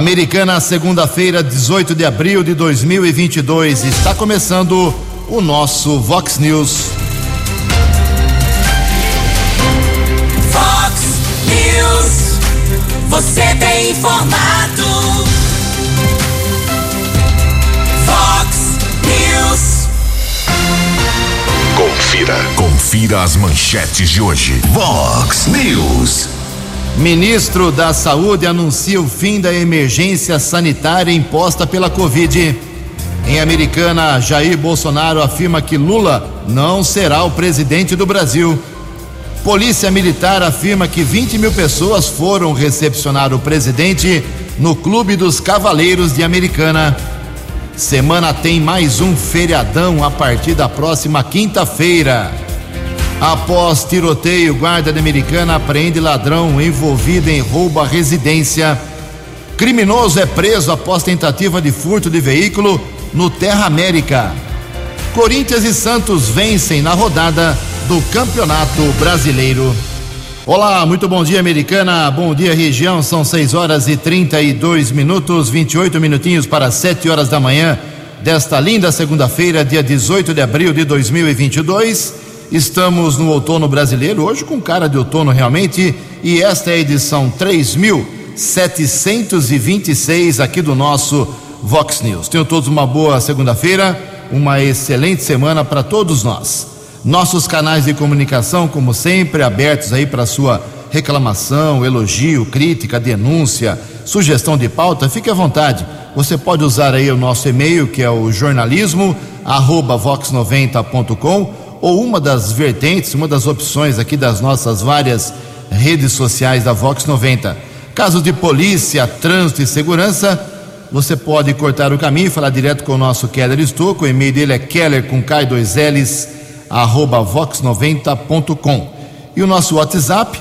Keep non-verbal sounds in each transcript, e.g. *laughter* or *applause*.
Americana, segunda-feira, 18 de abril de 2022. Está começando o nosso Vox News. Vox News. Você tem informado. Vox News. Confira. Confira as manchetes de hoje. Vox News. Ministro da Saúde anuncia o fim da emergência sanitária imposta pela Covid. Em Americana, Jair Bolsonaro afirma que Lula não será o presidente do Brasil. Polícia Militar afirma que 20 mil pessoas foram recepcionar o presidente no Clube dos Cavaleiros de Americana. Semana tem mais um feriadão a partir da próxima quinta-feira. Após tiroteio, guarda americana apreende ladrão envolvido em roubo à residência. Criminoso é preso após tentativa de furto de veículo no Terra América. Corinthians e Santos vencem na rodada do Campeonato Brasileiro. Olá, muito bom dia, americana. Bom dia, região. São 6 horas e 32 minutos, 28 minutinhos para 7 horas da manhã desta linda segunda-feira, dia 18 de abril de 2022. Estamos no outono brasileiro, hoje com cara de outono realmente, e esta é a edição 3726 aqui do nosso Vox News. Tenham todos uma boa segunda-feira, uma excelente semana para todos nós. Nossos canais de comunicação, como sempre, abertos aí para sua reclamação, elogio, crítica, denúncia, sugestão de pauta, fique à vontade. Você pode usar aí o nosso e-mail, que é o jornalismo vox90.com ou uma das vertentes, uma das opções aqui das nossas várias redes sociais da Vox 90. Casos de polícia, trânsito e segurança, você pode cortar o caminho e falar direto com o nosso Keller Estouco. O e-mail dele é keller com K2Ls, arroba vox90.com. E o nosso WhatsApp,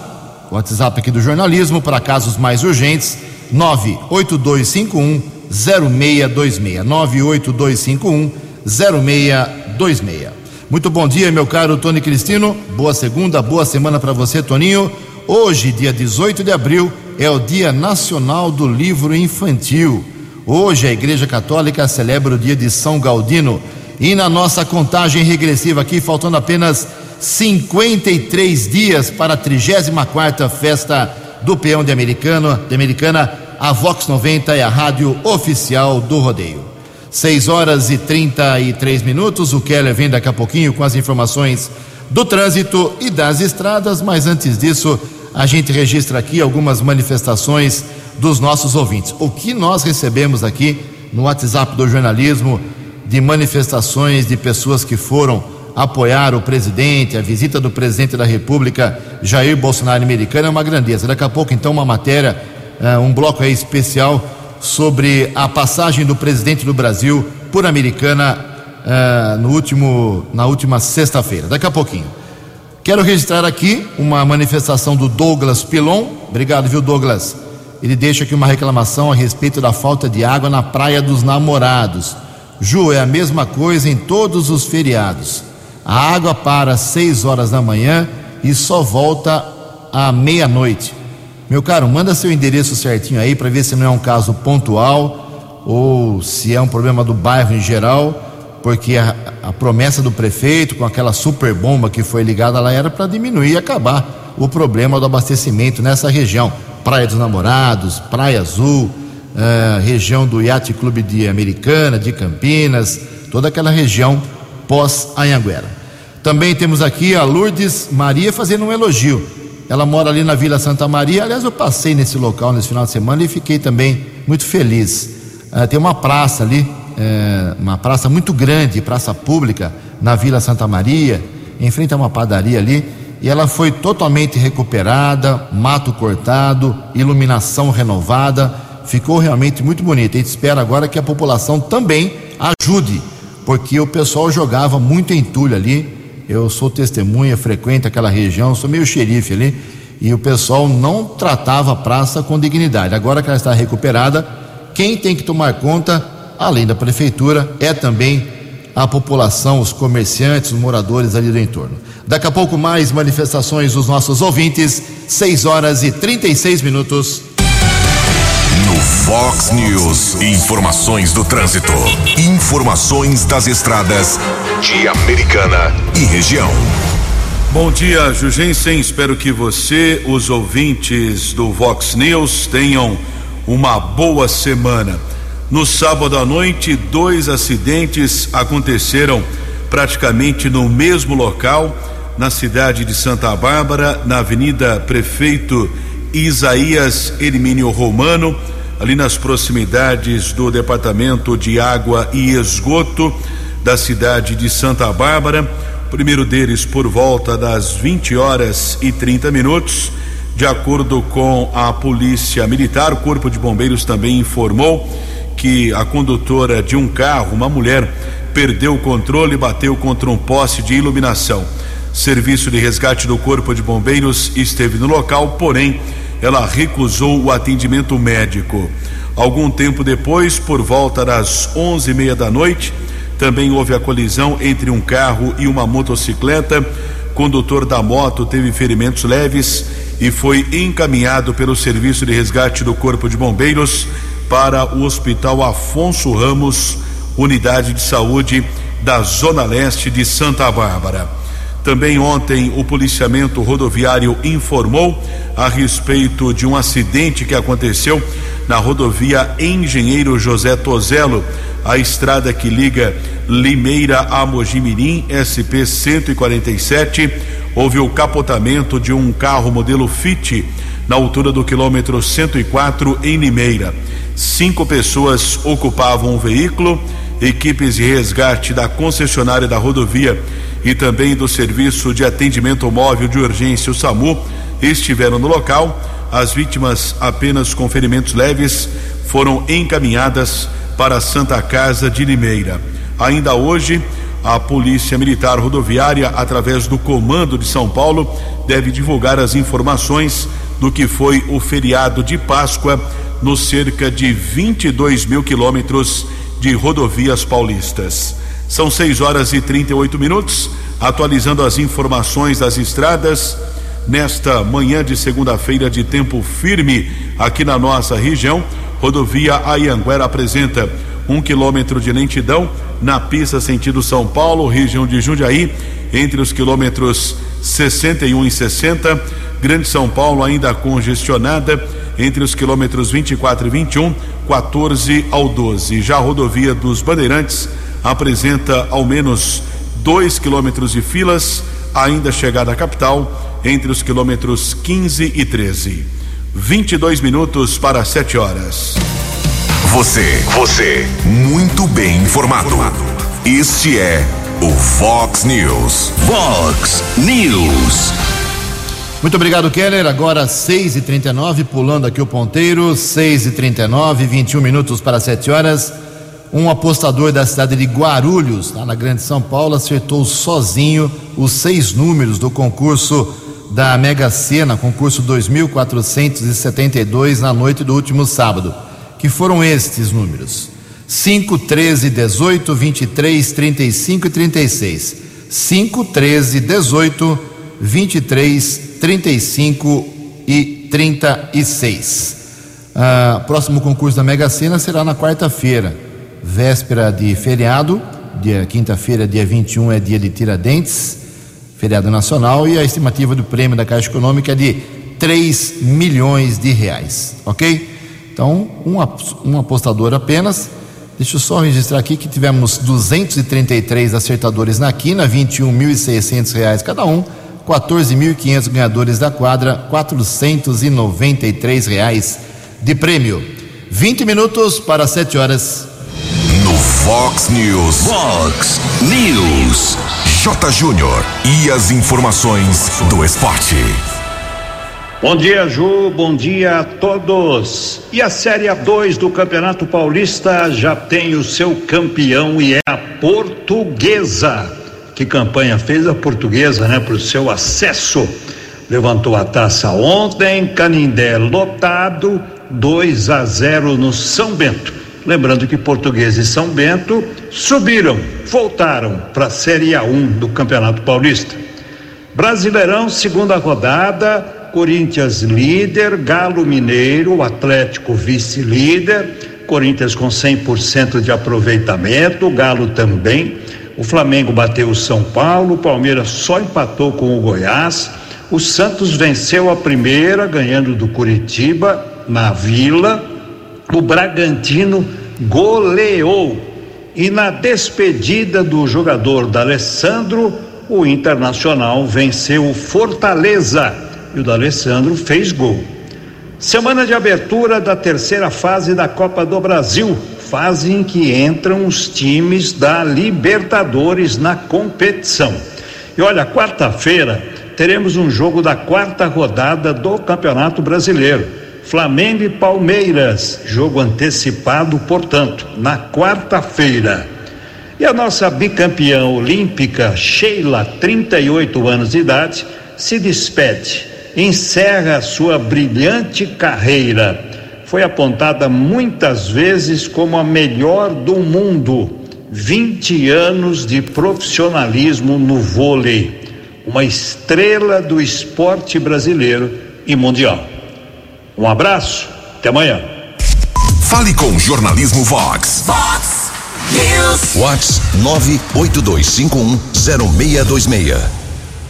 o WhatsApp aqui do jornalismo, para casos mais urgentes, 98251 0626. 98251 0626. Muito bom dia, meu caro Tony Cristino. Boa segunda, boa semana para você, Toninho. Hoje, dia 18 de abril, é o Dia Nacional do Livro Infantil. Hoje a Igreja Católica celebra o dia de São Gaudino. E na nossa contagem regressiva aqui, faltando apenas 53 dias para a 34 festa do peão de Americana, de Americana, a Vox 90 é a rádio oficial do rodeio. 6 horas e 33 minutos. O Keller vem daqui a pouquinho com as informações do trânsito e das estradas, mas antes disso, a gente registra aqui algumas manifestações dos nossos ouvintes. O que nós recebemos aqui no WhatsApp do jornalismo de manifestações de pessoas que foram apoiar o presidente, a visita do presidente da República, Jair Bolsonaro americano, é uma grandeza. Daqui a pouco, então, uma matéria, uh, um bloco aí especial sobre a passagem do presidente do Brasil por Americana uh, no último, na última sexta-feira. Daqui a pouquinho. Quero registrar aqui uma manifestação do Douglas Pilon. Obrigado, viu, Douglas? Ele deixa aqui uma reclamação a respeito da falta de água na Praia dos Namorados. Ju, é a mesma coisa em todos os feriados. A água para às 6 horas da manhã e só volta à meia-noite. Meu caro, manda seu endereço certinho aí para ver se não é um caso pontual ou se é um problema do bairro em geral, porque a, a promessa do prefeito com aquela super bomba que foi ligada lá era para diminuir e acabar o problema do abastecimento nessa região. Praia dos Namorados, Praia Azul, uh, região do Yacht Clube de Americana, de Campinas, toda aquela região pós-Anhanguera. Também temos aqui a Lourdes Maria fazendo um elogio. Ela mora ali na Vila Santa Maria. Aliás, eu passei nesse local nesse final de semana e fiquei também muito feliz. Uh, tem uma praça ali, uh, uma praça muito grande, praça pública, na Vila Santa Maria, em frente a uma padaria ali, e ela foi totalmente recuperada, mato cortado, iluminação renovada, ficou realmente muito bonita. A gente espera agora que a população também ajude, porque o pessoal jogava muito entulho ali eu sou testemunha, frequento aquela região, sou meio xerife ali, e o pessoal não tratava a praça com dignidade. Agora que ela está recuperada, quem tem que tomar conta, além da prefeitura, é também a população, os comerciantes, os moradores ali do entorno. Daqui a pouco mais manifestações dos nossos ouvintes, 6 horas e 36 minutos. Vox News. Informações do trânsito. Informações das estradas de Americana e região. Bom dia, Jugensen. Espero que você, os ouvintes do Vox News, tenham uma boa semana. No sábado à noite, dois acidentes aconteceram praticamente no mesmo local, na cidade de Santa Bárbara, na Avenida Prefeito Isaías Hermínio Romano, ali nas proximidades do Departamento de Água e Esgoto da cidade de Santa Bárbara. O primeiro deles por volta das 20 horas e 30 minutos. De acordo com a Polícia Militar, o Corpo de Bombeiros também informou que a condutora de um carro, uma mulher, perdeu o controle e bateu contra um poste de iluminação. Serviço de resgate do Corpo de Bombeiros esteve no local, porém, ela recusou o atendimento médico. Algum tempo depois, por volta das onze e meia da noite, também houve a colisão entre um carro e uma motocicleta. O condutor da moto teve ferimentos leves e foi encaminhado pelo Serviço de Resgate do Corpo de Bombeiros para o Hospital Afonso Ramos, unidade de saúde da Zona Leste de Santa Bárbara. Também ontem o policiamento rodoviário informou a respeito de um acidente que aconteceu na rodovia Engenheiro José Tozelo, a estrada que liga Limeira a Mojimirim, SP 147. Houve o capotamento de um carro modelo Fit na altura do quilômetro 104 em Limeira. Cinco pessoas ocupavam o veículo, equipes de resgate da concessionária da rodovia e também do Serviço de Atendimento Móvel de Urgência, o SAMU, estiveram no local. As vítimas, apenas com ferimentos leves, foram encaminhadas para a Santa Casa de Limeira. Ainda hoje, a Polícia Militar Rodoviária, através do Comando de São Paulo, deve divulgar as informações do que foi o feriado de Páscoa nos cerca de 22 mil quilômetros de rodovias paulistas. São 6 horas e 38 minutos, atualizando as informações das estradas nesta manhã de segunda-feira de tempo firme aqui na nossa região. Rodovia Ayanguera apresenta um quilômetro de lentidão na pista sentido São Paulo, região de Jundiaí, entre os quilômetros 61 e 60. Grande São Paulo ainda congestionada entre os quilômetros 24 e 21, 14 ao 12. Já a rodovia dos Bandeirantes apresenta ao menos dois quilômetros de filas, ainda chegada à capital, entre os quilômetros 15 e 13. 22 minutos para 7 horas. Você, você, muito bem informado. Este é o Fox News. Fox News. Muito obrigado, Keller. Agora 6 e 39 pulando aqui o ponteiro, 6 e 39 21 minutos para 7 horas. Um apostador da cidade de Guarulhos, lá na Grande São Paulo, acertou sozinho os seis números do concurso da Mega Sena, concurso 2472, na noite do último sábado. Que foram estes números: 5, 13, 18, 23, 35 e 36. 5, 13, 18, 23, 35 e 36. Ah, próximo concurso da Mega Sena será na quarta-feira, véspera de feriado, dia quinta-feira, dia 21 é dia de Tiradentes, feriado nacional, e a estimativa do prêmio da Caixa Econômica é de 3 milhões de reais, ok? Então, um, um apostador apenas. Deixa eu só registrar aqui que tivemos 233 acertadores na quina, 21.600 reais cada um. 14.500 ganhadores da quadra, 493 reais de prêmio. 20 minutos para 7 horas. No Fox News. Fox News. J. Júnior. E as informações do esporte. Bom dia, Ju. Bom dia a todos. E a Série A2 do Campeonato Paulista já tem o seu campeão e é a Portuguesa. Que campanha fez a Portuguesa, né? Para o seu acesso. Levantou a taça ontem, Canindé lotado, 2 a 0 no São Bento. Lembrando que Portuguesa e São Bento subiram, voltaram para a Série A1 do Campeonato Paulista. Brasileirão, segunda rodada, Corinthians líder, Galo Mineiro, Atlético vice-líder, Corinthians com 100% de aproveitamento, Galo também. O Flamengo bateu o São Paulo, o Palmeiras só empatou com o Goiás. O Santos venceu a primeira, ganhando do Curitiba na Vila. O Bragantino goleou. E na despedida do jogador D'Alessandro, o Internacional venceu o Fortaleza e o D'Alessandro fez gol. Semana de abertura da terceira fase da Copa do Brasil, fase em que entram os times da Libertadores na competição. E olha, quarta-feira teremos um jogo da quarta rodada do Campeonato Brasileiro. Flamengo e Palmeiras, jogo antecipado, portanto, na quarta-feira. E a nossa bicampeã olímpica, Sheila, 38 anos de idade, se despede, encerra sua brilhante carreira. Foi apontada muitas vezes como a melhor do mundo. 20 anos de profissionalismo no vôlei. Uma estrela do esporte brasileiro e mundial. Um abraço, até amanhã. Fale com Jornalismo Vox. Vox News. Vox 982510626.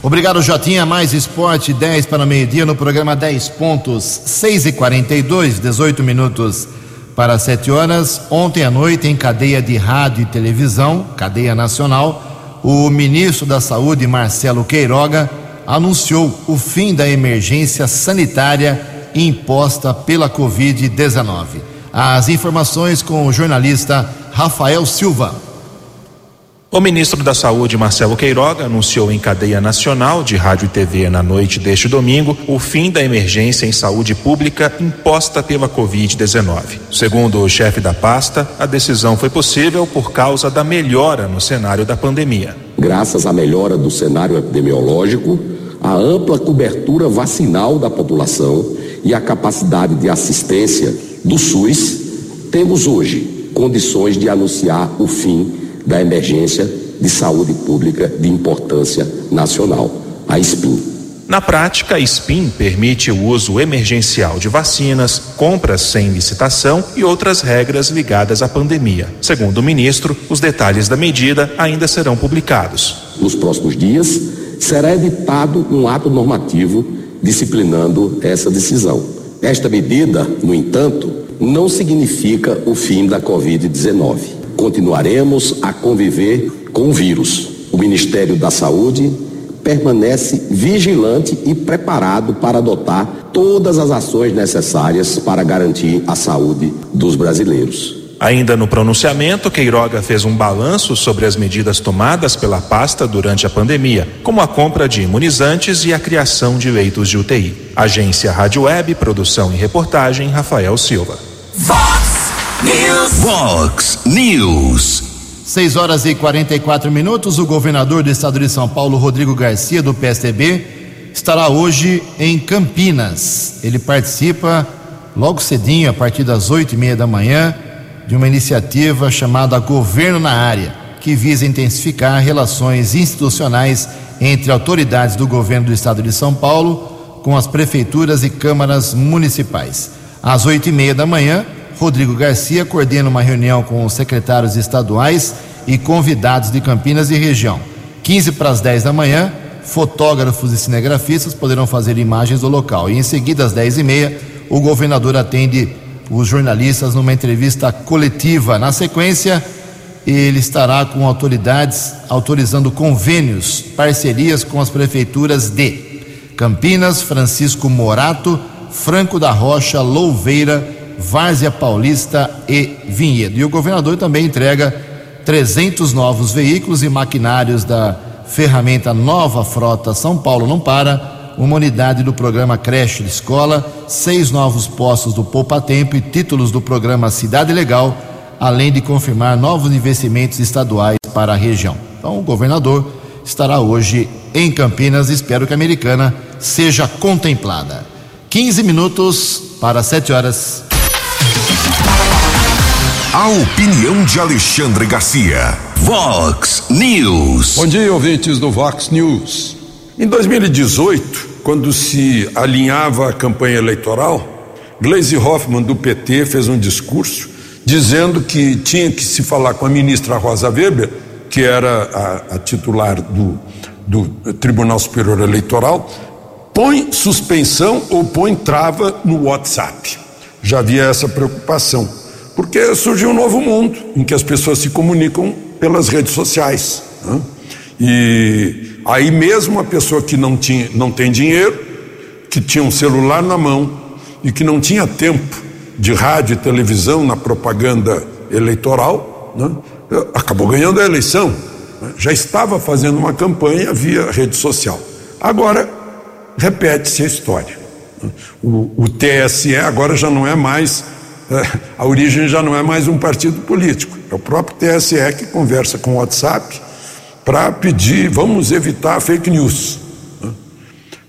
Obrigado, Jotinha. Mais esporte, 10 para meio-dia no programa 10 pontos, 6 e 42 18 minutos para 7 horas. Ontem à noite, em cadeia de rádio e televisão, cadeia nacional, o ministro da Saúde, Marcelo Queiroga, anunciou o fim da emergência sanitária imposta pela Covid-19. As informações com o jornalista Rafael Silva. O ministro da Saúde, Marcelo Queiroga, anunciou em cadeia nacional de rádio e TV na noite deste domingo o fim da emergência em saúde pública imposta pela Covid-19. Segundo o chefe da pasta, a decisão foi possível por causa da melhora no cenário da pandemia. Graças à melhora do cenário epidemiológico, a ampla cobertura vacinal da população e a capacidade de assistência do SUS, temos hoje condições de anunciar o fim da emergência de saúde pública de importância nacional, a SPIN. Na prática, a SPIN permite o uso emergencial de vacinas, compras sem licitação e outras regras ligadas à pandemia. Segundo o ministro, os detalhes da medida ainda serão publicados. Nos próximos dias, será editado um ato normativo disciplinando essa decisão. Esta medida, no entanto, não significa o fim da Covid-19 continuaremos a conviver com o vírus. O Ministério da Saúde permanece vigilante e preparado para adotar todas as ações necessárias para garantir a saúde dos brasileiros. Ainda no pronunciamento, Queiroga fez um balanço sobre as medidas tomadas pela pasta durante a pandemia, como a compra de imunizantes e a criação de leitos de UTI. Agência Rádio Web, produção e reportagem, Rafael Silva. Vox News. Vox News. 6 horas e 44 minutos. O governador do estado de São Paulo, Rodrigo Garcia, do PSDB, estará hoje em Campinas. Ele participa logo cedinho, a partir das oito e meia da manhã, de uma iniciativa chamada Governo na Área, que visa intensificar relações institucionais entre autoridades do governo do estado de São Paulo com as prefeituras e câmaras municipais. Às oito e meia da manhã, Rodrigo Garcia coordena uma reunião com os secretários estaduais e convidados de Campinas e região. 15 para as 10 da manhã, fotógrafos e cinegrafistas poderão fazer imagens do local. E em seguida, às 10 e meia, o governador atende os jornalistas numa entrevista coletiva. Na sequência, ele estará com autoridades autorizando convênios, parcerias com as prefeituras de Campinas, Francisco Morato, Franco da Rocha, Louveira, Várzea Paulista e Vinhedo. E o governador também entrega 300 novos veículos e maquinários da ferramenta Nova Frota São Paulo Não Para, uma unidade do programa Creche de Escola, seis novos postos do Poupa Tempo e títulos do programa Cidade Legal, além de confirmar novos investimentos estaduais para a região. Então, o governador estará hoje em Campinas. Espero que a americana seja contemplada. 15 minutos para 7 horas. A opinião de Alexandre Garcia. Vox News. Bom dia, ouvintes do Vox News. Em 2018, quando se alinhava a campanha eleitoral, Gleisi Hoffmann, do PT, fez um discurso dizendo que tinha que se falar com a ministra Rosa Weber, que era a, a titular do, do Tribunal Superior Eleitoral, põe suspensão ou põe trava no WhatsApp. Já havia essa preocupação, porque surgiu um novo mundo em que as pessoas se comunicam pelas redes sociais. Né? E aí mesmo a pessoa que não, tinha, não tem dinheiro, que tinha um celular na mão e que não tinha tempo de rádio e televisão na propaganda eleitoral, né? acabou ganhando a eleição. Né? Já estava fazendo uma campanha via rede social. Agora, repete-se a história. Né? O, o, TSE agora já não é mais, *laughs* a origem já não é mais um partido político. É o próprio TSE que conversa com o WhatsApp para pedir, vamos evitar fake news. Né?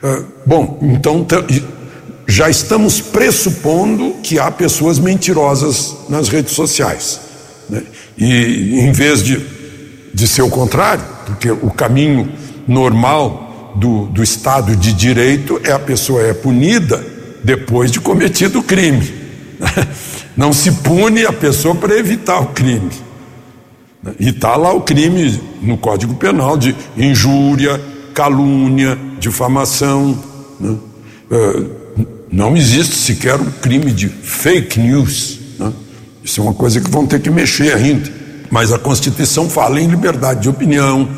É, bom, então já estamos pressupondo que há pessoas mentirosas nas redes sociais. Né? E em vez de, de ser o contrário, porque o caminho normal do, do Estado de Direito é a pessoa é punida depois de cometido o crime. *laughs* Não se pune a pessoa para evitar o crime. E está lá o crime no Código Penal de injúria, calúnia, difamação. Né? Uh, não existe sequer o crime de fake news. Né? Isso é uma coisa que vão ter que mexer ainda. Mas a Constituição fala em liberdade de opinião,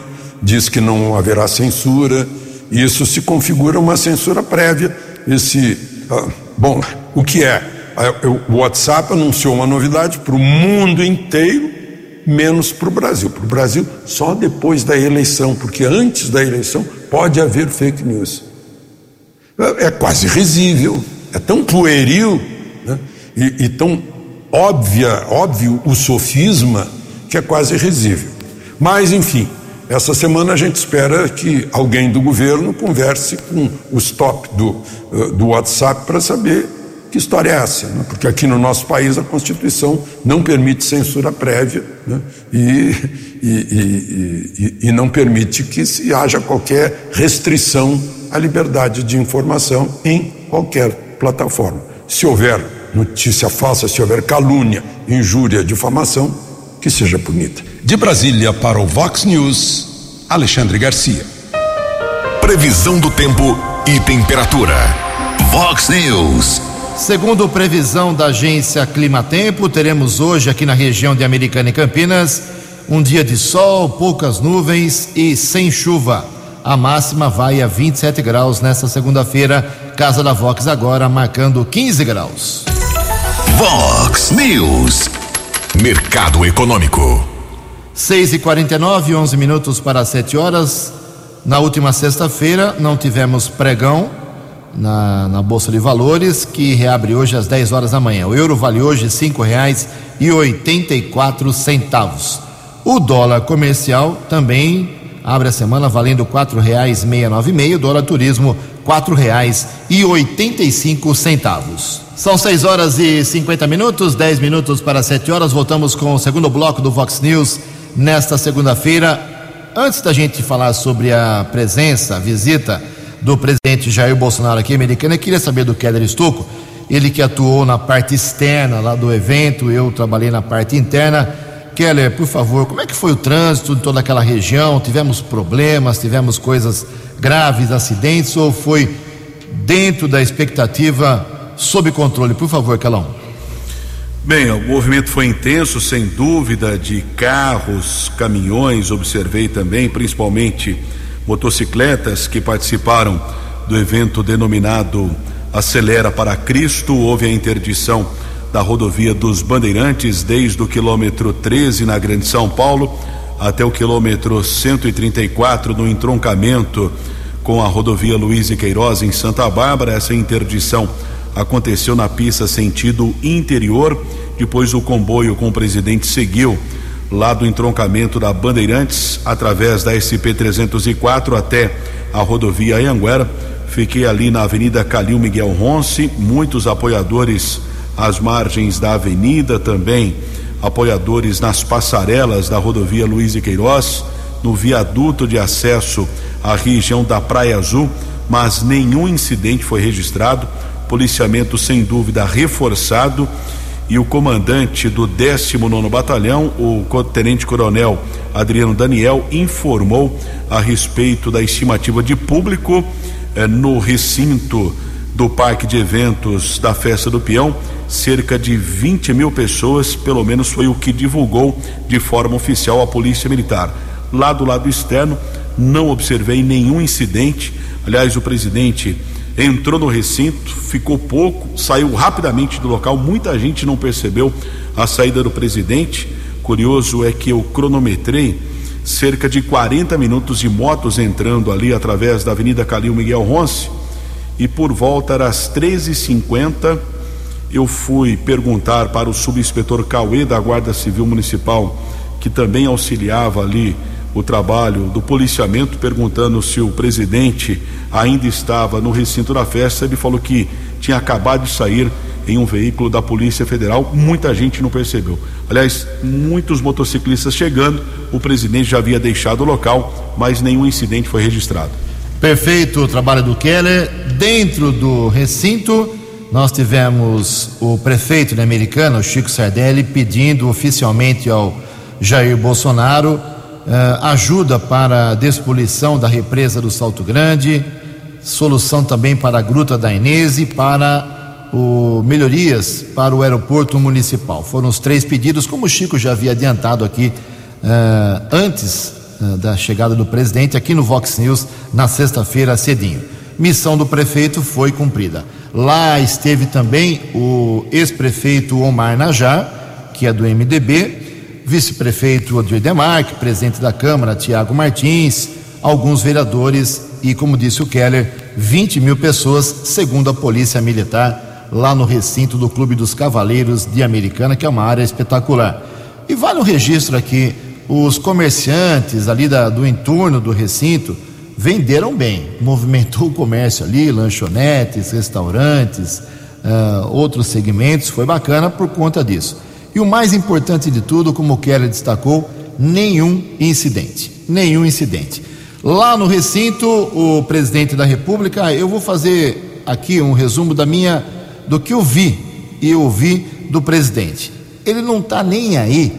diz que não haverá censura, e isso se configura uma censura prévia. Esse, ah, bom, o que é? O WhatsApp anunciou uma novidade para o mundo inteiro, menos para o Brasil. Para o Brasil, só depois da eleição, porque antes da eleição pode haver fake news. É, é quase risível, é tão pueril né? e, e tão óbvia, óbvio o sofisma que é quase risível. Mas, enfim, essa semana a gente espera que alguém do governo converse com os top do, eh, do WhatsApp para saber que história é essa, né? porque aqui no nosso país a Constituição não permite censura prévia né? e, e, e, e, não permite que se haja qualquer restrição à liberdade de informação em qualquer plataforma. Se houver notícia falsa, se houver calúnia, injúria, difamação, que seja punida. De Brasília para o Vox News, Alexandre Garcia. Previsão do tempo e temperatura. Vox News. Segundo previsão da agência Climatempo, teremos hoje aqui na região de Americana e Campinas um dia de sol, poucas nuvens e sem chuva. A máxima vai a 27 graus nesta segunda-feira. Casa da Vox agora marcando 15 graus. Vox News. Mercado Econômico. 6 e 49 11 minutos para 7 horas. Na última sexta-feira não tivemos pregão na, na, Bolsa de Valores, que reabre hoje às 10 horas da manhã. O euro vale hoje quatro centavos. O dólar comercial também abre a semana valendo meia nove meio. Dólar turismo cinco centavos. São 6 horas e 50 minutos, 10 minutos para 7 horas. Voltamos com o segundo bloco do Vox News nesta segunda-feira. Antes da gente falar sobre a presença, a visita do presidente Jair Bolsonaro aqui americana, eu queria saber do Keller Estocco, ele que atuou na parte externa lá do evento, eu trabalhei na parte interna. Keller, por favor, como é que foi o trânsito em toda aquela região? Tivemos problemas, tivemos coisas graves, acidentes ou foi dentro da expectativa sob controle. Por favor, Calão. Bem, o movimento foi intenso, sem dúvida, de carros, caminhões, observei também, principalmente motocicletas que participaram do evento denominado Acelera para Cristo. Houve a interdição da rodovia dos Bandeirantes desde o quilômetro 13 na Grande São Paulo até o quilômetro 134 no entroncamento com a rodovia Luiz e Queiroz em Santa Bárbara. Essa interdição aconteceu na pista sentido interior. Depois o comboio com o presidente seguiu lá do entroncamento da Bandeirantes através da SP 304 até a rodovia Anhanguera. Fiquei ali na Avenida Calil Miguel Ronce, muitos apoiadores às margens da avenida, também apoiadores nas passarelas da rodovia Luiz e Queiroz, no viaduto de acesso à região da Praia Azul mas nenhum incidente foi registrado. Policiamento sem dúvida reforçado e o comandante do 19 Batalhão, o Tenente Coronel Adriano Daniel, informou a respeito da estimativa de público eh, no recinto do Parque de Eventos da Festa do Peão. Cerca de 20 mil pessoas, pelo menos foi o que divulgou de forma oficial a Polícia Militar. Lá do lado externo, não observei nenhum incidente. Aliás, o presidente entrou no recinto, ficou pouco, saiu rapidamente do local. Muita gente não percebeu a saída do presidente. Curioso é que eu cronometrei cerca de 40 minutos de motos entrando ali através da Avenida Calil Miguel Ronce e por volta das 13h50 eu fui perguntar para o subinspetor Cauê da Guarda Civil Municipal, que também auxiliava ali o trabalho do policiamento, perguntando se o presidente ainda estava no recinto da festa. Ele falou que tinha acabado de sair em um veículo da Polícia Federal. Muita gente não percebeu. Aliás, muitos motociclistas chegando, o presidente já havia deixado o local, mas nenhum incidente foi registrado. Perfeito o trabalho do Keller. Dentro do recinto, nós tivemos o prefeito da Americana, Chico Sardelli, pedindo oficialmente ao Jair Bolsonaro uh, ajuda para a despoluição da represa do Salto Grande, solução também para a Gruta da Inês e para o, melhorias para o aeroporto municipal. Foram os três pedidos, como o Chico já havia adiantado aqui uh, antes uh, da chegada do presidente, aqui no Vox News, na sexta-feira cedinho. Missão do prefeito foi cumprida. Lá esteve também o ex-prefeito Omar Najar, que é do MDB, vice-prefeito Odir Demarque, presidente da Câmara Tiago Martins, alguns vereadores e, como disse o Keller, 20 mil pessoas, segundo a Polícia Militar, lá no recinto do Clube dos Cavaleiros de Americana, que é uma área espetacular. E vale um registro aqui: os comerciantes ali da, do entorno do recinto venderam bem, movimentou *laughs* o comércio ali, lanchonetes, restaurantes, uh, outros segmentos, foi bacana por conta disso. E o mais importante de tudo, como o Keller destacou, nenhum incidente. Nenhum incidente. Lá no recinto, o presidente da República, eu vou fazer aqui um resumo da minha, do que eu vi e ouvi do presidente. Ele não está nem aí,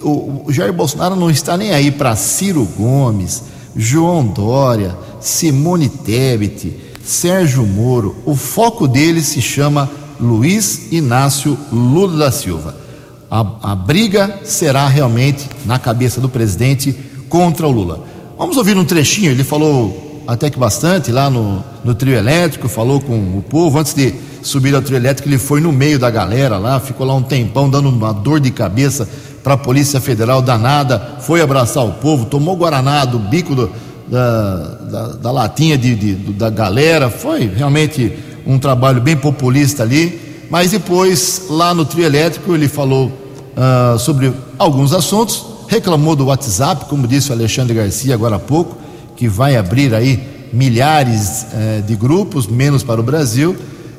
o, o Jair Bolsonaro não está nem aí para Ciro Gomes, João Dória, Simone Tebet, Sérgio Moro. O foco dele se chama Luiz Inácio Lula da Silva a, a briga será realmente na cabeça do presidente contra o Lula. Vamos ouvir um trechinho, ele falou até que bastante lá no, no trio elétrico, falou com o povo, antes de subir ao trio elétrico, ele foi no meio da galera lá, ficou lá um tempão dando uma dor de cabeça para a Polícia Federal danada, foi abraçar o povo, tomou Guaraná do bico do, da, da, da, latinha de, de, da galera, foi realmente um trabalho bem populista ali. Mas depois, lá no trio elétrico, ele falou uh, sobre alguns assuntos, reclamou do WhatsApp, como disse o Alexandre Garcia agora há pouco, que vai abrir aí milhares uh, de grupos, menos para o Brasil,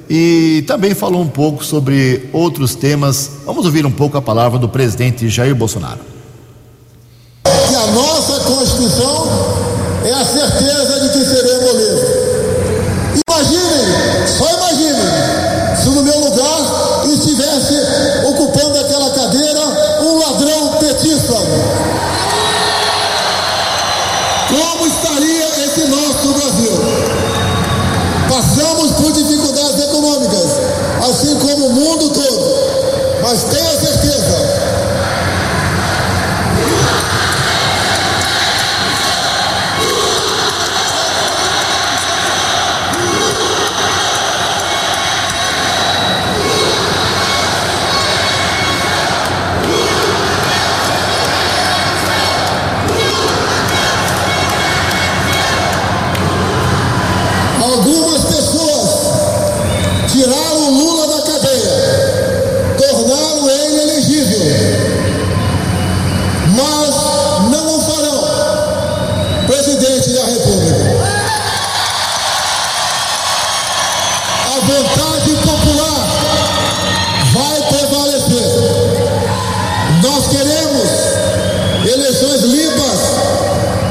e também falou um pouco sobre outros temas. Vamos ouvir um pouco a palavra do presidente Jair Bolsonaro. Que a nossa Constituição é a certeza de que seremos livres. Imaginem,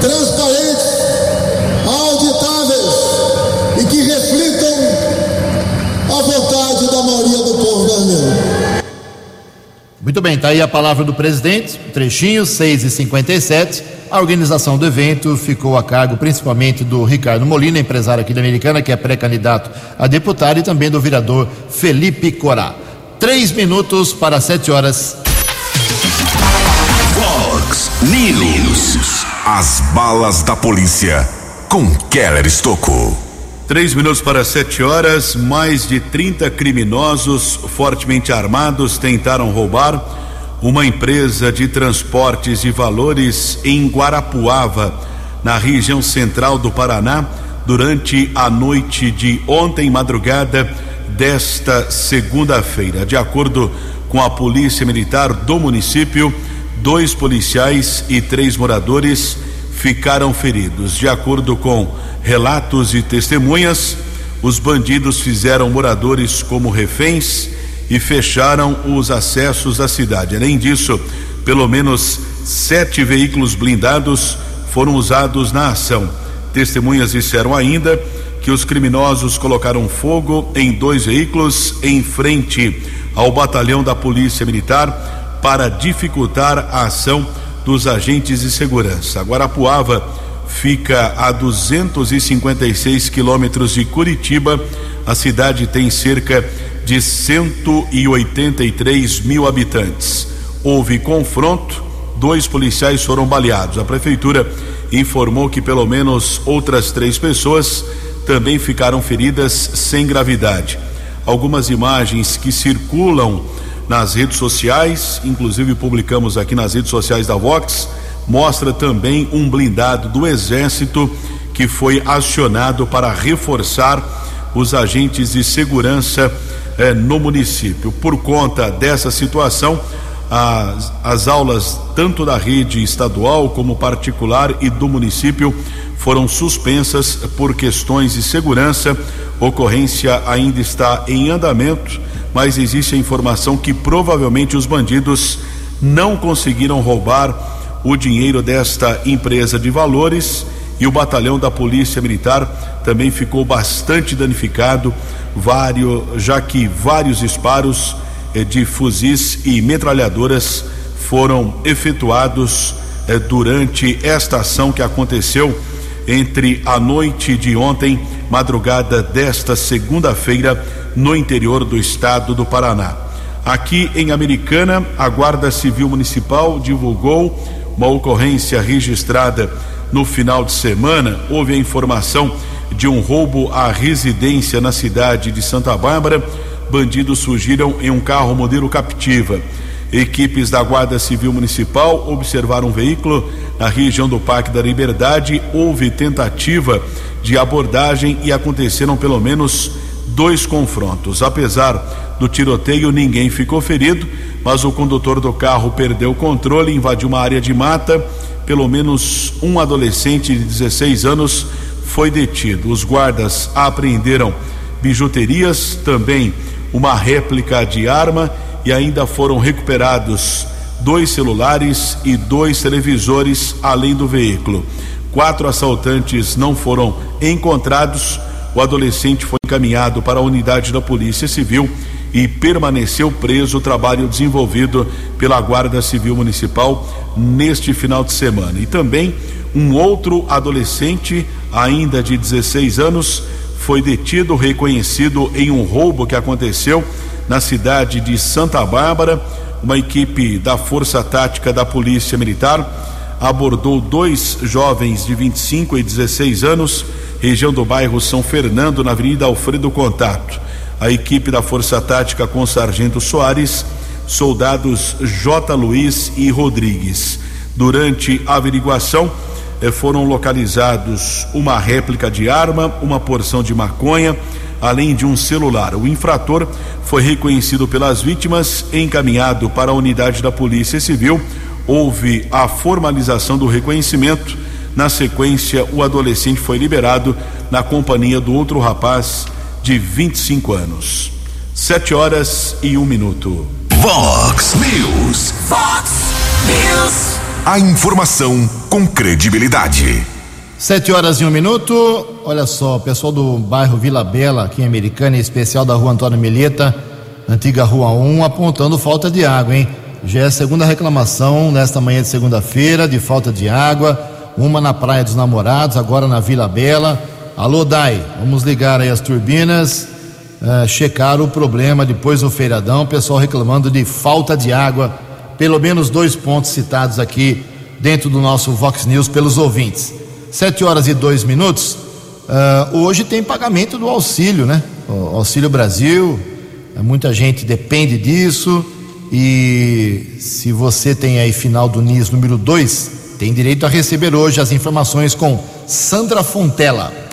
transparentes, auditáveis e à vontade da maioria do povo brasileiro. Muito bem, está aí a palavra do presidente, trechinho, 6 e 57 A organização do evento ficou a cargo principalmente do Ricardo Molina, empresário aqui da Americana, que é pré-candidato a deputado, e também do vereador Felipe Corá. Três minutos para sete horas. As balas da polícia com Keller Estocou. Três minutos para sete horas, mais de 30 criminosos fortemente armados tentaram roubar uma empresa de transportes de valores em Guarapuava, na região central do Paraná, durante a noite de ontem, madrugada desta segunda-feira. De acordo com a Polícia Militar do município, dois policiais e três moradores ficaram feridos. De acordo com relatos e testemunhas, os bandidos fizeram moradores como reféns e fecharam os acessos à cidade. Além disso, pelo menos sete veículos blindados foram usados na ação. Testemunhas disseram ainda que os criminosos colocaram fogo em dois veículos em frente ao batalhão da Polícia Militar para dificultar a ação dos agentes de segurança. Guarapuava fica a 256 quilômetros de Curitiba. A cidade tem cerca de 183 mil habitantes. Houve confronto, dois policiais foram baleados. A prefeitura informou que pelo menos outras três pessoas também ficaram feridas sem gravidade. Algumas imagens que circulam nas redes sociais, inclusive publicamos aqui nas redes sociais da Vox, mostra também um blindado do Exército que foi acionado para reforçar os agentes de segurança eh, no município. Por conta dessa situação, as, as aulas, tanto da rede estadual como particular e do município, foram suspensas por questões de segurança. Ocorrência ainda está em andamento mas existe a informação que provavelmente os bandidos não conseguiram roubar o dinheiro desta empresa de valores e o batalhão da Polícia Militar também ficou bastante danificado, vários, já que vários disparos eh, de fuzis e metralhadoras foram efetuados eh, durante esta ação que aconteceu entre a noite de ontem, madrugada desta segunda-feira, no interior do estado do Paraná. Aqui em Americana, a Guarda Civil Municipal divulgou uma ocorrência registrada no final de semana. Houve a informação de um roubo à residência na cidade de Santa Bárbara. Bandidos surgiram em um carro modelo Captiva. Equipes da Guarda Civil Municipal observaram um veículo na região do Parque da Liberdade. Houve tentativa de abordagem e aconteceram pelo menos dois confrontos. Apesar do tiroteio, ninguém ficou ferido, mas o condutor do carro perdeu o controle, invadiu uma área de mata. Pelo menos um adolescente de 16 anos foi detido. Os guardas apreenderam bijuterias, também uma réplica de arma e ainda foram recuperados dois celulares e dois televisores, além do veículo. Quatro assaltantes não foram encontrados o adolescente foi encaminhado para a unidade da Polícia Civil e permaneceu preso o trabalho desenvolvido pela Guarda Civil Municipal neste final de semana. E também um outro adolescente, ainda de 16 anos, foi detido, reconhecido em um roubo que aconteceu na cidade de Santa Bárbara. Uma equipe da Força Tática da Polícia Militar abordou dois jovens de 25 e 16 anos região do bairro São Fernando, na Avenida Alfredo Contato. A equipe da Força Tática com Sargento Soares, soldados J. Luiz e Rodrigues. Durante a averiguação, eh, foram localizados uma réplica de arma, uma porção de maconha, além de um celular. O infrator foi reconhecido pelas vítimas, encaminhado para a unidade da Polícia Civil. Houve a formalização do reconhecimento na sequência, o adolescente foi liberado na companhia do outro rapaz de 25 anos. Sete horas e um minuto. Vox News. Fox News. A informação com credibilidade. Sete horas e um minuto. Olha só, o pessoal do bairro Vila Bela, aqui em Americana, em especial da rua Antônio Mileta, antiga rua 1, apontando falta de água, hein? Já é a segunda reclamação nesta manhã de segunda-feira de falta de água. Uma na Praia dos Namorados, agora na Vila Bela. Alô, Dai, vamos ligar aí as turbinas, uh, checar o problema depois do feiradão. Pessoal reclamando de falta de água. Pelo menos dois pontos citados aqui dentro do nosso Vox News pelos ouvintes. Sete horas e dois minutos. Uh, hoje tem pagamento do auxílio, né? O auxílio Brasil. Muita gente depende disso. E se você tem aí final do NIS número 2, tem direito a receber hoje as informações com Sandra Fontela.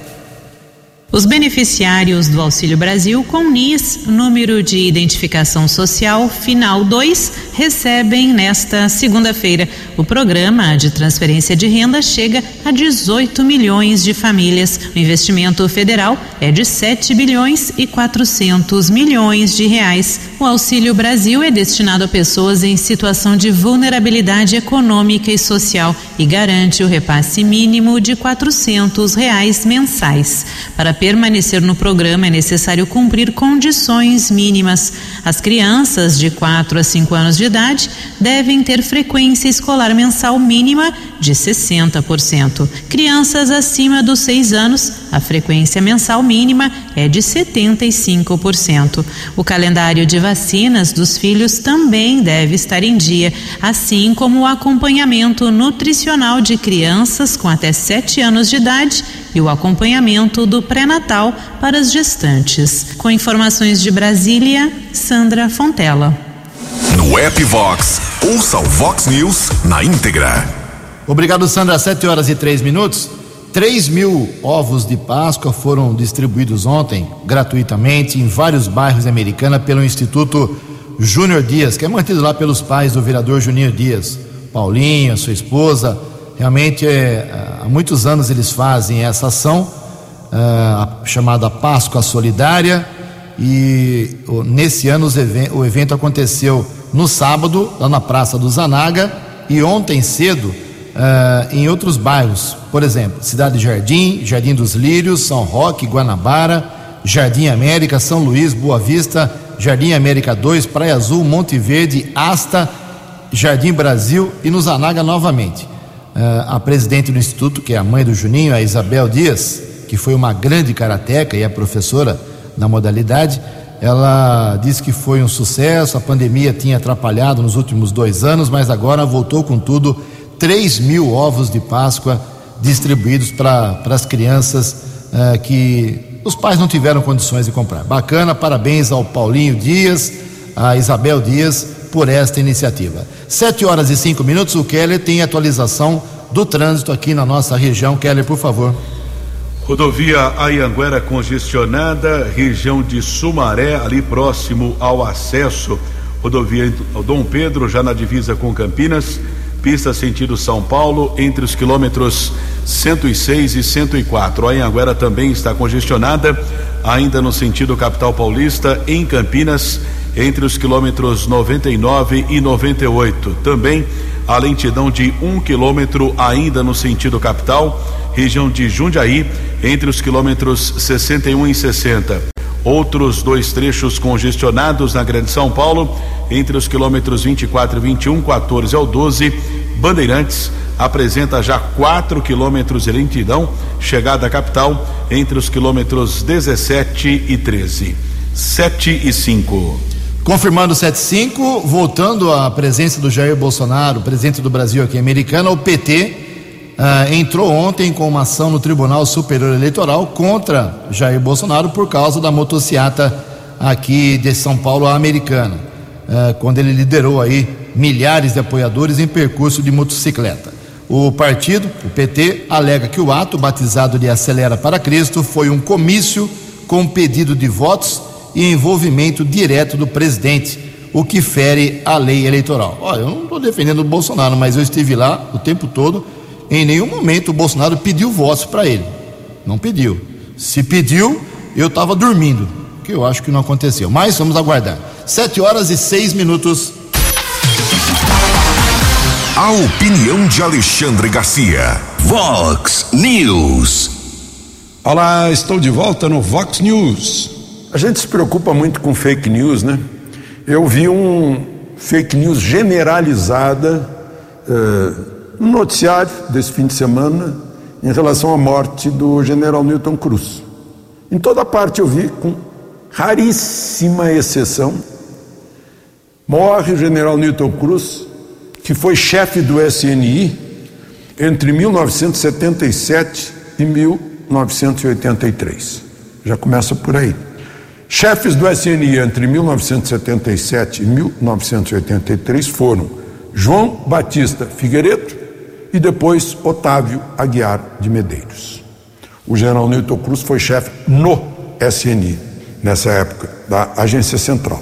Os beneficiários do Auxílio Brasil com NIS, número de identificação social final 2, recebem nesta segunda-feira. O programa de transferência de renda chega a 18 milhões de famílias. O investimento federal é de 7 bilhões e 400 milhões de reais. O Auxílio Brasil é destinado a pessoas em situação de vulnerabilidade econômica e social e garante o repasse mínimo de 400 reais mensais. Para permanecer no programa é necessário cumprir condições mínimas. As crianças de 4 a 5 anos de idade devem ter frequência escolar mensal mínima de 60%. Crianças acima dos 6 anos, a frequência mensal mínima é de 75%. O calendário de vacinas dos filhos também deve estar em dia, assim como o acompanhamento nutricional de crianças com até 7 anos de idade e o acompanhamento do pré-natal para as gestantes. Com informações de Brasília, Sandra Fontela. No app Vox, ouça o Vox News na íntegra. Obrigado, Sandra. Sete horas e três minutos. 3 mil ovos de Páscoa foram distribuídos ontem, gratuitamente, em vários bairros americanos pelo Instituto Júnior Dias, que é mantido lá pelos pais do vereador Juninho Dias. Paulinho, sua esposa. Realmente, é, há muitos anos eles fazem essa ação, é, chamada Páscoa Solidária. E nesse ano o evento aconteceu no sábado, lá na Praça do Zanaga, e ontem cedo Uh, em outros bairros, por exemplo, Cidade Jardim, Jardim dos Lírios, São Roque, Guanabara, Jardim América, São Luís, Boa Vista, Jardim América 2, Praia Azul, Monte Verde, Asta, Jardim Brasil e no Zanaga novamente. Uh, a presidente do instituto, que é a mãe do Juninho, a Isabel Dias, que foi uma grande karateca e é professora na modalidade, ela disse que foi um sucesso, a pandemia tinha atrapalhado nos últimos dois anos, mas agora voltou com tudo 3 mil ovos de Páscoa distribuídos para as crianças uh, que os pais não tiveram condições de comprar. Bacana, parabéns ao Paulinho Dias, a Isabel Dias por esta iniciativa. Sete horas e cinco minutos, o Keller tem atualização do trânsito aqui na nossa região. Keller, por favor. Rodovia Ayanguera congestionada, região de Sumaré, ali próximo ao acesso. Rodovia Dom Pedro, já na divisa com Campinas pista sentido São Paulo, entre os quilômetros 106 e 104. A Anhanguera também está congestionada, ainda no sentido capital paulista, em Campinas, entre os quilômetros 99 e 98. Também a lentidão de um quilômetro, ainda no sentido capital, região de Jundiaí, entre os quilômetros 61 e 60. Outros dois trechos congestionados na Grande São Paulo, entre os quilômetros 24 e 21, 14 ao 12. Bandeirantes apresenta já 4 quilômetros de lentidão, chegada à capital, entre os quilômetros 17 e 13. 7 e 5. Confirmando 7-5, voltando à presença do Jair Bolsonaro, presidente do Brasil aqui Americana, o PT Uh, entrou ontem com uma ação no Tribunal Superior Eleitoral contra Jair Bolsonaro por causa da motociata aqui de São Paulo à Americana, uh, quando ele liderou aí milhares de apoiadores em percurso de motocicleta. O partido, o PT, alega que o ato batizado de Acelera para Cristo foi um comício com pedido de votos e envolvimento direto do presidente, o que fere a lei eleitoral. Olha, eu não estou defendendo o Bolsonaro, mas eu estive lá o tempo todo em nenhum momento o Bolsonaro pediu votos para ele. Não pediu. Se pediu, eu estava dormindo, que eu acho que não aconteceu. Mas vamos aguardar. Sete horas e seis minutos. A opinião de Alexandre Garcia. Vox News. Olá, estou de volta no Vox News. A gente se preocupa muito com fake news, né? Eu vi um fake news generalizada uh, no noticiário desse fim de semana em relação à morte do general Newton Cruz. Em toda parte eu vi, com raríssima exceção, morre o general Newton Cruz, que foi chefe do SNI entre 1977 e 1983. Já começa por aí. Chefes do SNI entre 1977 e 1983 foram João Batista Figueiredo e depois Otávio Aguiar de Medeiros. O general Newton Cruz foi chefe no SNI, nessa época, da Agência Central.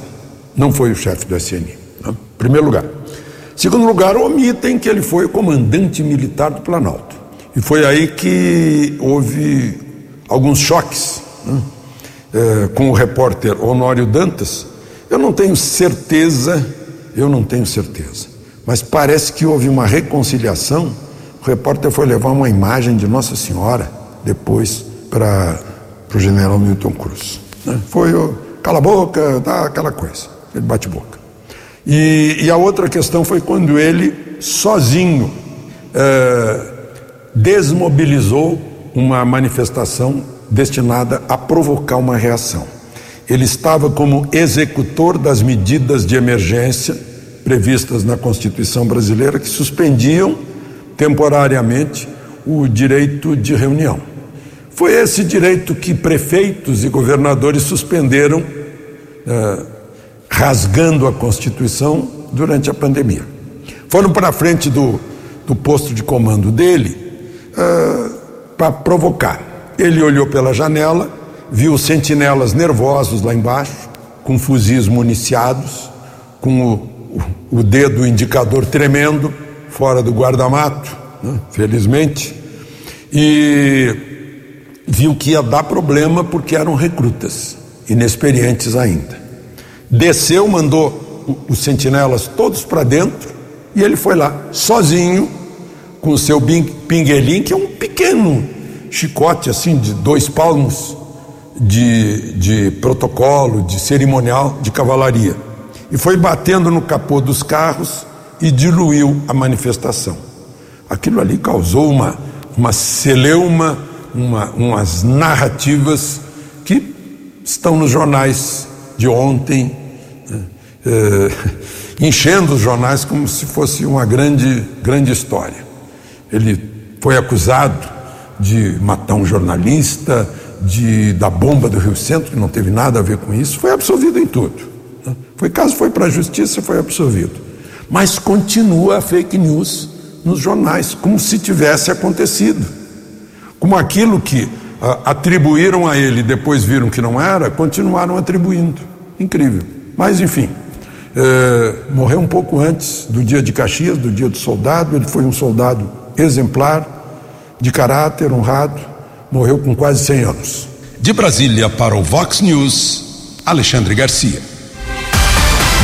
Não foi o chefe do SNI. Né? Primeiro lugar. Segundo lugar, omitem que ele foi comandante militar do Planalto. E foi aí que houve alguns choques né? É, com o repórter Honório Dantas. Eu não tenho certeza, eu não tenho certeza, mas parece que houve uma reconciliação. O repórter foi levar uma imagem de Nossa Senhora depois para o general Milton Cruz. Né? Foi o cala a boca, dá aquela coisa, ele bate boca. E, e, a outra questão foi quando ele, sozinho, eh, desmobilizou uma manifestação destinada a provocar uma reação. Ele estava como executor das medidas de emergência previstas na Constituição brasileira que suspendiam temporariamente o direito de reunião. Foi esse direito que prefeitos e governadores suspenderam. Eh, rasgando a Constituição durante a pandemia. Foram para frente do, do posto de comando dele uh, para provocar. Ele olhou pela janela, viu sentinelas nervosos lá embaixo, com fuzis municiados, com o, o, dedo indicador tremendo, fora do guarda-mato, né, felizmente, e viu que ia dar problema porque eram recrutas, inexperientes ainda. Desceu, mandou os sentinelas todos para dentro e ele foi lá, sozinho, com o seu pinguelim, que é um pequeno chicote assim de dois palmos de, de protocolo, de cerimonial de cavalaria. E foi batendo no capô dos carros e diluiu a manifestação. Aquilo ali causou uma, uma celeuma, uma, umas narrativas que estão nos jornais de ontem eh, *laughs* enchendo os jornais como se fosse uma grande, grande história. Ele foi acusado de matar um jornalista, de da bomba do Rio Centro, que não teve nada a ver com isso, foi absolvido em tudo. Né? Foi caso foi para a justiça, foi absolvido. Mas continua a fake news nos jornais, como se tivesse acontecido. Como aquilo que ah, atribuíram a ele depois viram que não era, continuaram atribuindo. Incrível. Mas, enfim, é, morreu um pouco antes do dia de Caxias, do dia do soldado. Ele foi um soldado exemplar, de caráter, honrado, morreu com quase 100 anos. De Brasília para o Vox News, Alexandre Garcia.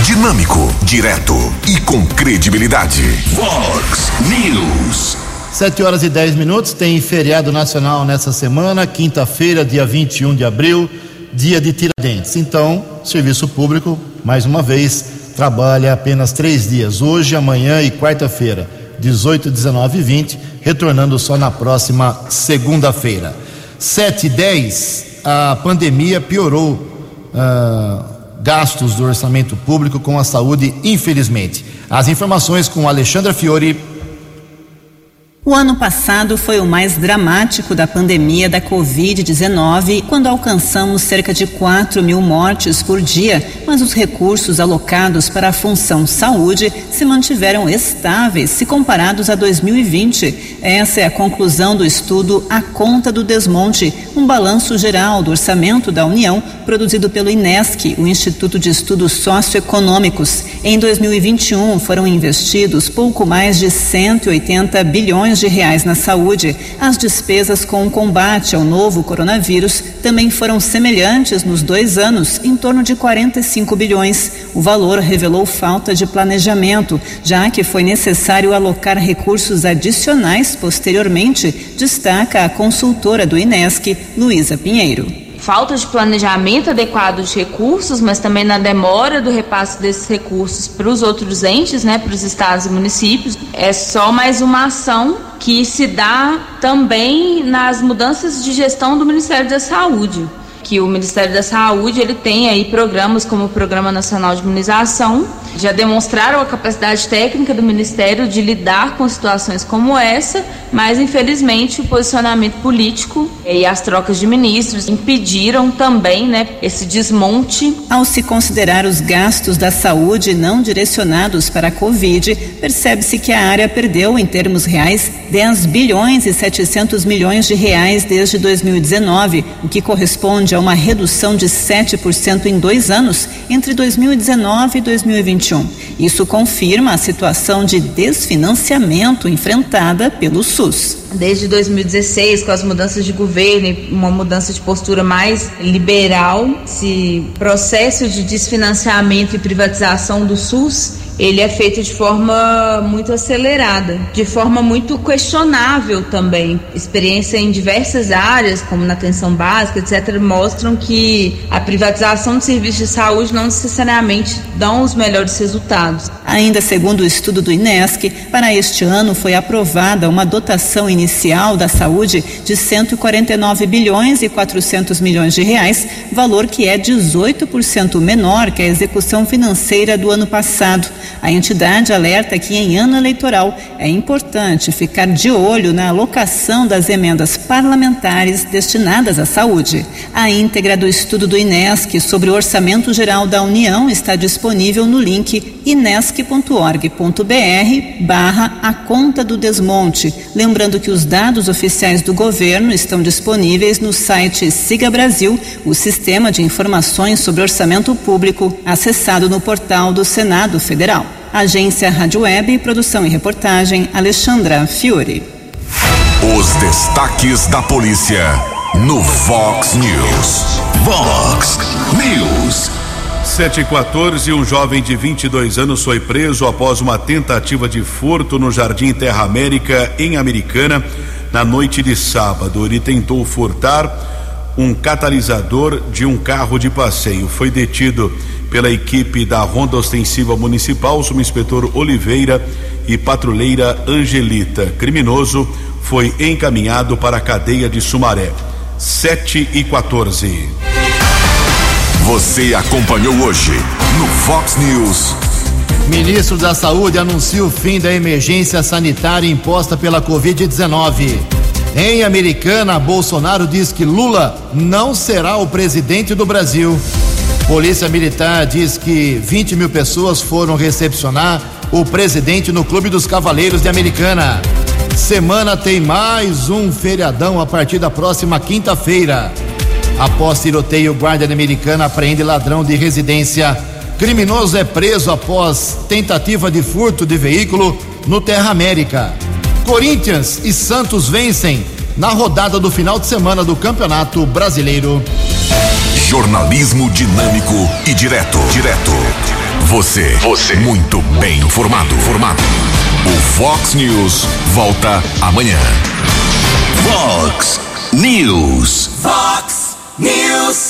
Dinâmico, direto e com credibilidade. Vox News. 7 horas e 10 minutos, tem feriado nacional nessa semana, quinta-feira, dia 21 de abril, dia de Tiradentes. Então, serviço público, mais uma vez, trabalha apenas três dias, hoje, amanhã e quarta-feira, 18, 19 e 20, retornando só na próxima segunda-feira. 7 e 10, a pandemia piorou uh, gastos do orçamento público com a saúde, infelizmente. As informações com Alexandra Fiore. O ano passado foi o mais dramático da pandemia da Covid-19, quando alcançamos cerca de 4 mil mortes por dia, mas os recursos alocados para a função saúde se mantiveram estáveis se comparados a 2020. Essa é a conclusão do estudo A Conta do Desmonte, um balanço geral do orçamento da União, produzido pelo INESC, o Instituto de Estudos Socioeconômicos. Em 2021, foram investidos pouco mais de 180 bilhões de reais na saúde. As despesas com o combate ao novo coronavírus também foram semelhantes nos dois anos, em torno de 45 bilhões. O valor revelou falta de planejamento, já que foi necessário alocar recursos adicionais posteriormente, destaca a consultora do INESC, Luísa Pinheiro falta de planejamento adequado de recursos, mas também na demora do repasse desses recursos para os outros entes, né, para os estados e municípios. É só mais uma ação que se dá também nas mudanças de gestão do Ministério da Saúde que o Ministério da Saúde ele tem aí programas como o Programa Nacional de Imunização, já demonstraram a capacidade técnica do Ministério de lidar com situações como essa, mas infelizmente o posicionamento político e as trocas de ministros impediram também né, esse desmonte. Ao se considerar os gastos da saúde não direcionados para a Covid, percebe-se que a área perdeu, em termos reais, 10 bilhões e 700 milhões de reais desde 2019, o que corresponde a uma redução de 7% em dois anos, entre 2019 e 2021. Isso confirma a situação de desfinanciamento enfrentada pelo SUS. Desde 2016, com as mudanças de governo e uma mudança de postura mais liberal, esse processo de desfinanciamento e privatização do SUS ele é feito de forma muito acelerada, de forma muito questionável também. Experiência em diversas áreas, como na atenção básica, etc., mostram que a privatização de serviços de saúde não necessariamente dão os melhores resultados. Ainda segundo o estudo do INESC, para este ano foi aprovada uma dotação inicial da saúde de 149 bilhões e 400 milhões de reais, valor que é 18% menor que a execução financeira do ano passado. A entidade alerta que em ano eleitoral é importante ficar de olho na alocação das emendas parlamentares destinadas à saúde. A íntegra do estudo do INESC sobre o Orçamento Geral da União está disponível no link inesc.org.br barra a conta do desmonte. Lembrando que os dados oficiais do governo estão disponíveis no site Siga Brasil, o sistema de informações sobre orçamento público, acessado no portal do Senado Federal. Agência Rádio Web, produção e reportagem Alexandra Fiore. Os destaques da polícia no Vox News. Vox News. 7 e 14, um jovem de 22 anos foi preso após uma tentativa de furto no Jardim Terra América, em Americana, na noite de sábado. Ele tentou furtar um catalisador de um carro de passeio. Foi detido pela equipe da Ronda Ostensiva Municipal, subinspetor Oliveira e patrulheira Angelita. Criminoso foi encaminhado para a cadeia de Sumaré. 7 e 14. Você acompanhou hoje no Fox News. Ministro da Saúde anuncia o fim da emergência sanitária imposta pela Covid-19. Em Americana, Bolsonaro diz que Lula não será o presidente do Brasil. Polícia Militar diz que 20 mil pessoas foram recepcionar o presidente no Clube dos Cavaleiros de Americana. Semana tem mais um feriadão a partir da próxima quinta-feira. Após tiroteio, guarda americana apreende ladrão de residência. Criminoso é preso após tentativa de furto de veículo no Terra América. Corinthians e Santos vencem na rodada do final de semana do Campeonato Brasileiro. Jornalismo dinâmico e direto. Direto. Você. Você. Muito bem informado. Formado. O Fox News volta amanhã. Fox News. Fox News.